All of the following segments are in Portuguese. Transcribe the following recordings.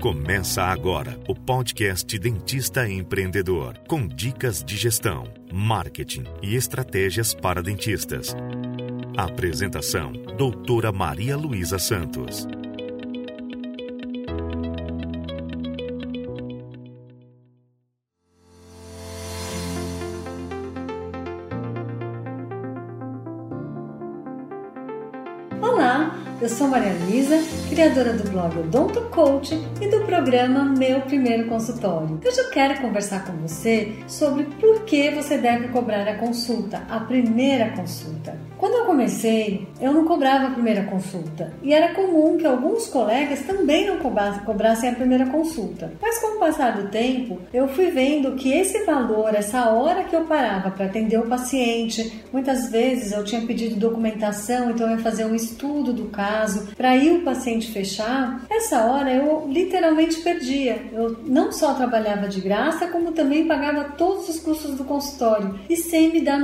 Começa agora o podcast Dentista Empreendedor, com dicas de gestão, marketing e estratégias para dentistas. Apresentação: Doutora Maria Luísa Santos. Eu sou Maria Luísa, criadora do blog Odonto Coach e do programa Meu Primeiro Consultório. Hoje eu quero conversar com você sobre por que você deve cobrar a consulta, a primeira consulta. Comecei, eu não cobrava a primeira consulta e era comum que alguns colegas também não cobrassem a primeira consulta. Mas com o passar do tempo, eu fui vendo que esse valor, essa hora que eu parava para atender o paciente, muitas vezes eu tinha pedido documentação, então eu ia fazer um estudo do caso para ir o paciente fechar. Essa hora eu literalmente perdia. Eu não só trabalhava de graça, como também pagava todos os custos do consultório e sem me dar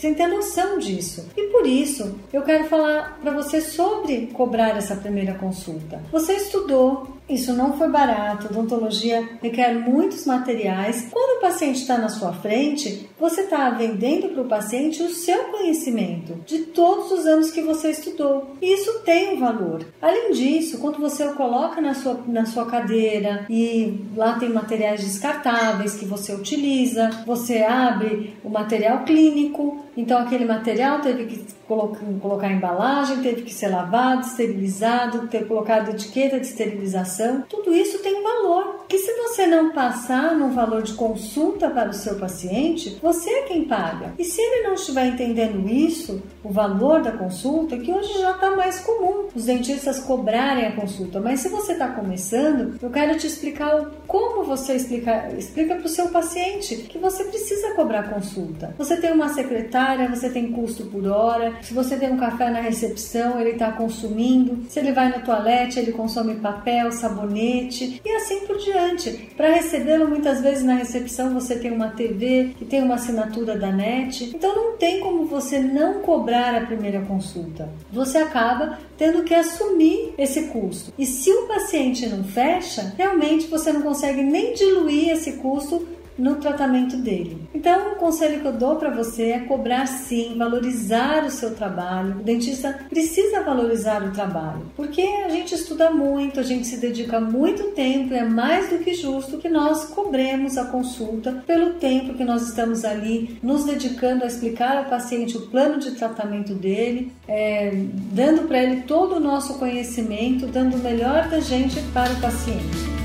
sem ter noção disso. E por isso, eu quero falar para você sobre cobrar essa primeira consulta. Você estudou, isso não foi barato, odontologia requer muitos materiais. Quando o paciente está na sua frente, você está vendendo para o paciente o seu conhecimento de todos os anos que você estudou. E isso tem um valor. Além disso, quando você o coloca na sua, na sua cadeira e lá tem materiais descartáveis que você utiliza, você abre o material clínico, então aquele material teve que colocar, embalagem, teve que ser lavado, esterilizado, ter colocado etiqueta de esterilização. Tudo isso tem valor. Que se você não passar no valor de consulta para o seu paciente, você é quem paga. E se ele não estiver entendendo isso, o valor da consulta, que hoje já está mais comum os dentistas cobrarem a consulta, mas se você está começando, eu quero te explicar como você explica para o seu paciente que você precisa cobrar consulta. Você tem uma secretária, você tem custo por hora, se você tem um café na recepção, ele está consumindo. Se ele vai no toalete, ele consome papel, sabonete e assim por diante. Para recebê-lo, muitas vezes na recepção você tem uma TV que tem uma assinatura da NET. Então não tem como você não cobrar a primeira consulta. Você acaba tendo que assumir esse custo. E se o paciente não fecha, realmente você não consegue nem diluir esse custo no tratamento dele. Então, o conselho que eu dou para você é cobrar sim, valorizar o seu trabalho. O dentista precisa valorizar o trabalho, porque a gente estuda muito, a gente se dedica muito tempo, é mais do que justo que nós cobremos a consulta pelo tempo que nós estamos ali nos dedicando a explicar ao paciente o plano de tratamento dele, é, dando para ele todo o nosso conhecimento, dando o melhor da gente para o paciente.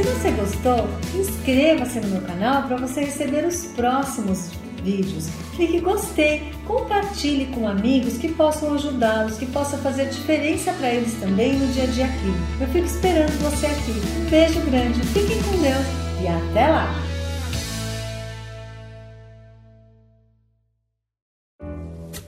Se você gostou, inscreva-se no meu canal para você receber os próximos vídeos. Clique gostei, compartilhe com amigos que possam ajudá-los, que possa fazer diferença para eles também no dia a dia aqui. Eu fico esperando você aqui. Um beijo grande, fiquem com Deus e até lá!